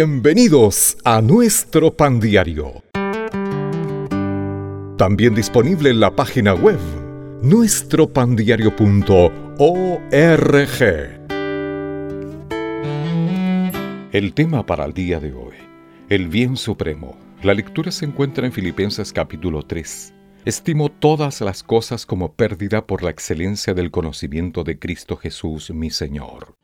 Bienvenidos a nuestro pan diario. También disponible en la página web nuestropandiario.org. El tema para el día de hoy, el bien supremo. La lectura se encuentra en Filipenses capítulo 3. Estimo todas las cosas como pérdida por la excelencia del conocimiento de Cristo Jesús mi Señor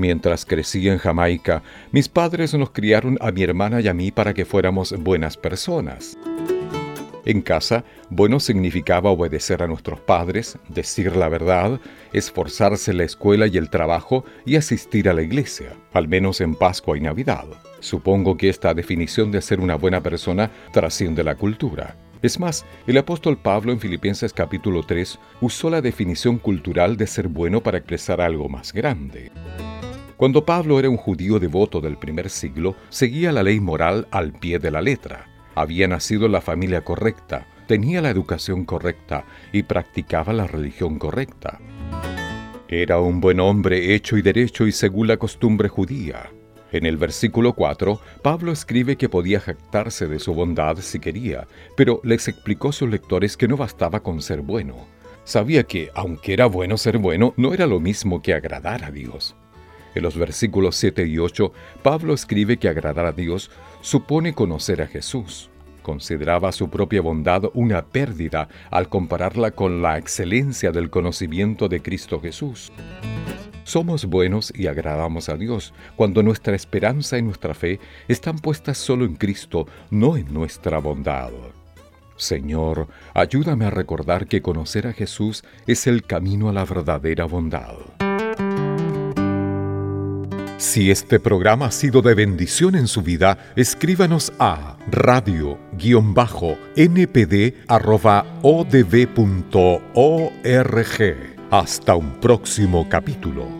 Mientras crecí en Jamaica, mis padres nos criaron a mi hermana y a mí para que fuéramos buenas personas. En casa, bueno significaba obedecer a nuestros padres, decir la verdad, esforzarse en la escuela y el trabajo y asistir a la iglesia, al menos en Pascua y Navidad. Supongo que esta definición de ser una buena persona trasciende la cultura. Es más, el apóstol Pablo en Filipenses capítulo 3 usó la definición cultural de ser bueno para expresar algo más grande. Cuando Pablo era un judío devoto del primer siglo, seguía la ley moral al pie de la letra. Había nacido en la familia correcta, tenía la educación correcta y practicaba la religión correcta. Era un buen hombre hecho y derecho y según la costumbre judía. En el versículo 4, Pablo escribe que podía jactarse de su bondad si quería, pero les explicó a sus lectores que no bastaba con ser bueno. Sabía que, aunque era bueno ser bueno, no era lo mismo que agradar a Dios. En los versículos 7 y 8, Pablo escribe que agradar a Dios supone conocer a Jesús. Consideraba su propia bondad una pérdida al compararla con la excelencia del conocimiento de Cristo Jesús. Somos buenos y agradamos a Dios cuando nuestra esperanza y nuestra fe están puestas solo en Cristo, no en nuestra bondad. Señor, ayúdame a recordar que conocer a Jesús es el camino a la verdadera bondad. Si este programa ha sido de bendición en su vida, escríbanos a radio-npd.odb.org. Hasta un próximo capítulo.